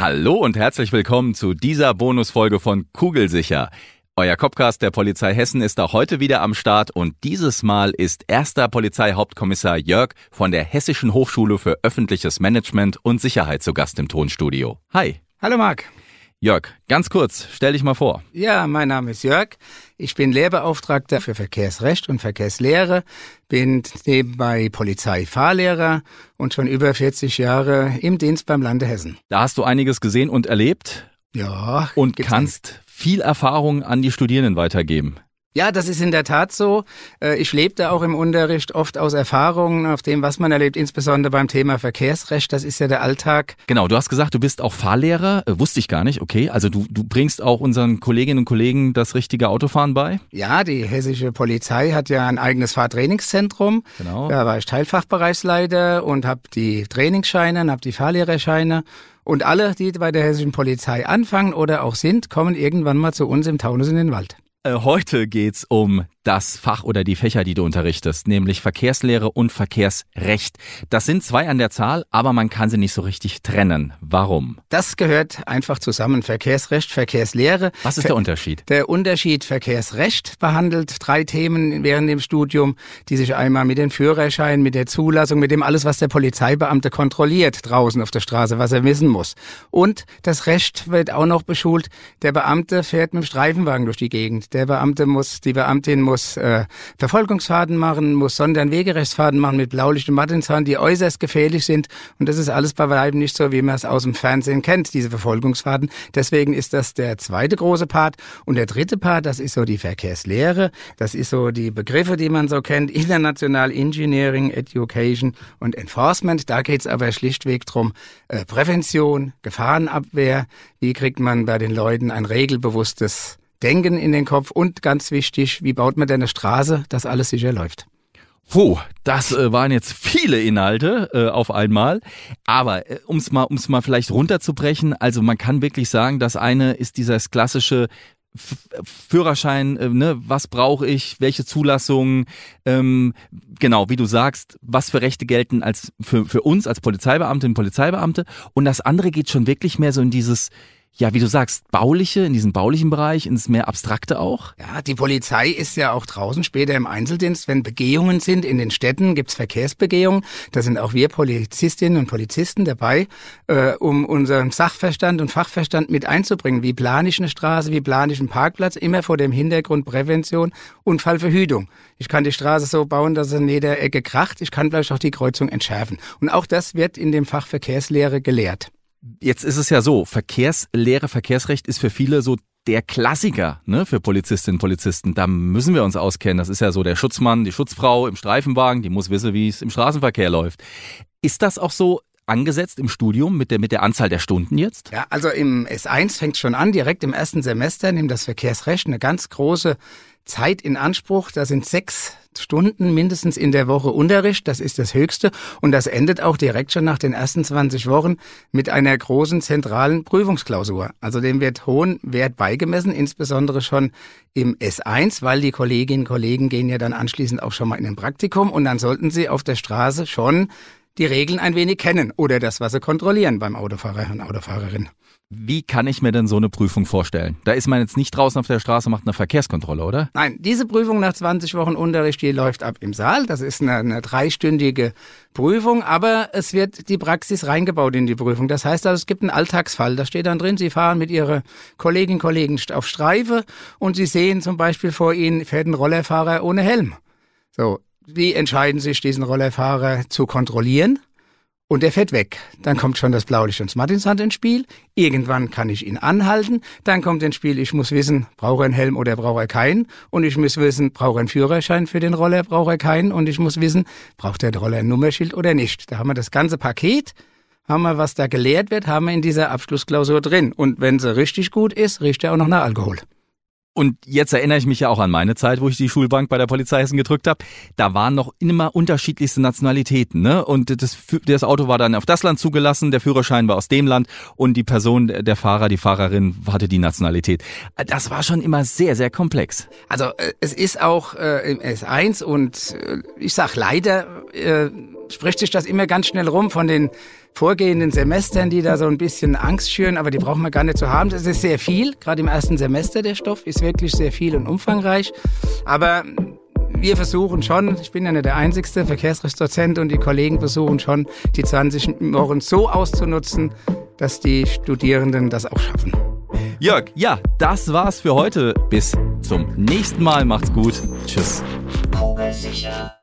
Hallo und herzlich willkommen zu dieser Bonusfolge von Kugelsicher. Euer Copcast der Polizei Hessen ist auch heute wieder am Start und dieses Mal ist erster Polizeihauptkommissar Jörg von der Hessischen Hochschule für öffentliches Management und Sicherheit zu Gast im Tonstudio. Hi. Hallo Marc. Jörg, ganz kurz, stell dich mal vor. Ja, mein Name ist Jörg. Ich bin Lehrbeauftragter für Verkehrsrecht und Verkehrslehre, bin nebenbei Polizeifahrlehrer und schon über 40 Jahre im Dienst beim Lande Hessen. Da hast du einiges gesehen und erlebt Ja. und kannst viel Erfahrung an die Studierenden weitergeben. Ja, das ist in der Tat so. Äh, Ich lebte auch im Unterricht oft aus Erfahrungen, auf dem, was man erlebt, insbesondere beim Thema Verkehrsrecht. Das ist ja der Alltag. Genau, du hast gesagt, du bist auch Fahrlehrer. Äh, wusste ich gar nicht. Okay, also du, du bringst auch unseren Kolleginnen und Kollegen das richtige Autofahren bei. Ja, die hessische Polizei hat ja ein eigenes Fahrtrainingszentrum. Genau. Da war ich Teilfachbereichsleiter und habe die Trainingsscheine, und habe die Fahrlehrerscheine. Und alle, die bei der hessischen Polizei anfangen oder auch sind, kommen irgendwann mal zu uns im Taunus in den Wald. Äh, Heute geht's um das Fach oder die Fächer, die du unterrichtest, nämlich Verkehrslehre und Verkehrsrecht. Das sind zwei an der Zahl, aber man kann sie nicht so richtig trennen. Warum? Das gehört einfach zusammen. Verkehrsrecht, Verkehrslehre. Was ist der Unterschied? Der Unterschied Verkehrsrecht behandelt drei Themen während dem Studium, die sich einmal mit den Führerscheinen, mit der Zulassung, mit dem alles, was der Polizeibeamte kontrolliert draußen auf der Straße, was er wissen muss. Und das Recht wird auch noch beschult. Der Beamte fährt mit dem Streifenwagen durch die Gegend. Der Beamte muss, die Beamtin muss äh, Verfolgungsfahrten machen, muss Sonder- und machen mit Blaulicht und Mattenzaun, die äußerst gefährlich sind. Und das ist alles bei weitem nicht so, wie man es aus dem Fernsehen kennt, diese Verfolgungsfahrten. Deswegen ist das der zweite große Part. Und der dritte Part, das ist so die Verkehrslehre. Das ist so die Begriffe, die man so kennt. International Engineering, Education und Enforcement. Da geht es aber schlichtweg drum äh, Prävention, Gefahrenabwehr. Wie kriegt man bei den Leuten ein regelbewusstes Denken in den Kopf und ganz wichtig, wie baut man denn eine Straße, dass alles sicher läuft. Puh, das äh, waren jetzt viele Inhalte äh, auf einmal. Aber äh, um es mal, um's mal vielleicht runterzubrechen, also man kann wirklich sagen, das eine ist dieses klassische F Führerschein, äh, ne, was brauche ich, welche Zulassungen, ähm, genau, wie du sagst, was für Rechte gelten als für, für uns als Polizeibeamtinnen und Polizeibeamte. Und das andere geht schon wirklich mehr so in dieses, ja, wie du sagst, bauliche, in diesen baulichen Bereich, ins mehr abstrakte auch. Ja, die Polizei ist ja auch draußen später im Einzeldienst. Wenn Begehungen sind in den Städten, gibt's Verkehrsbegehungen. Da sind auch wir Polizistinnen und Polizisten dabei, äh, um unseren Sachverstand und Fachverstand mit einzubringen. Wie plane ich eine Straße, wie plane ich einen Parkplatz, immer vor dem Hintergrund Prävention, Unfallverhütung. Ich kann die Straße so bauen, dass es in jeder Ecke kracht. Ich kann vielleicht auch die Kreuzung entschärfen. Und auch das wird in dem Fach Verkehrslehre gelehrt. Jetzt ist es ja so, Verkehrslehre, Verkehrsrecht ist für viele so der Klassiker ne, für Polizistinnen und Polizisten. Da müssen wir uns auskennen. Das ist ja so der Schutzmann, die Schutzfrau im Streifenwagen, die muss wissen, wie es im Straßenverkehr läuft. Ist das auch so angesetzt im Studium mit der, mit der Anzahl der Stunden jetzt? Ja, also im S1 fängt schon an, direkt im ersten Semester nimmt das Verkehrsrecht eine ganz große Zeit in Anspruch. Da sind sechs Stunden mindestens in der Woche Unterricht. Das ist das Höchste. Und das endet auch direkt schon nach den ersten 20 Wochen mit einer großen zentralen Prüfungsklausur. Also dem wird hohen Wert beigemessen, insbesondere schon im S1, weil die Kolleginnen und Kollegen gehen ja dann anschließend auch schon mal in ein Praktikum und dann sollten sie auf der Straße schon die Regeln ein wenig kennen oder das, was sie kontrollieren beim Autofahrer und Autofahrerin. Wie kann ich mir denn so eine Prüfung vorstellen? Da ist man jetzt nicht draußen auf der Straße, macht eine Verkehrskontrolle, oder? Nein, diese Prüfung nach 20 Wochen Unterricht, die läuft ab im Saal. Das ist eine, eine dreistündige Prüfung, aber es wird die Praxis reingebaut in die Prüfung. Das heißt also, es gibt einen Alltagsfall. Da steht dann drin, Sie fahren mit Ihrer Kolleginnen und Kollegen auf Streife und Sie sehen zum Beispiel vor Ihnen fährt ein Rollerfahrer ohne Helm. So, wie entscheiden sich, diesen Rollerfahrer zu kontrollieren? Und der fährt weg. Dann kommt schon das Blaulicht und das Martinshand ins Spiel. Irgendwann kann ich ihn anhalten. Dann kommt ins Spiel, ich muss wissen, braucht er einen Helm oder braucht er keinen. Und ich muss wissen, braucht er einen Führerschein für den Roller, braucht er keinen. Und ich muss wissen, braucht der Roller ein Nummerschild oder nicht. Da haben wir das ganze Paket. haben wir, was da gelehrt wird, haben wir in dieser Abschlussklausur drin. Und wenn sie richtig gut ist, riecht er auch noch nach Alkohol. Und jetzt erinnere ich mich ja auch an meine Zeit, wo ich die Schulbank bei der Polizei Hessen gedrückt habe. Da waren noch immer unterschiedlichste Nationalitäten. Ne? Und das, das Auto war dann auf das Land zugelassen, der Führerschein war aus dem Land und die Person, der Fahrer, die Fahrerin hatte die Nationalität. Das war schon immer sehr, sehr komplex. Also äh, es ist auch äh, im S1 und äh, ich sag leider, äh, spricht sich das immer ganz schnell rum von den vorgehenden Semestern, die da so ein bisschen Angst schüren, aber die brauchen wir gar nicht zu haben. Das ist sehr viel, gerade im ersten Semester der Stoff ist wirklich sehr viel und umfangreich. Aber wir versuchen schon, ich bin ja nicht der einzigste Verkehrsrechtsdozent und die Kollegen versuchen schon, die 20 Wochen so auszunutzen, dass die Studierenden das auch schaffen. Jörg, ja, das war's für heute. Bis zum nächsten Mal. Macht's gut. Tschüss. Sicher.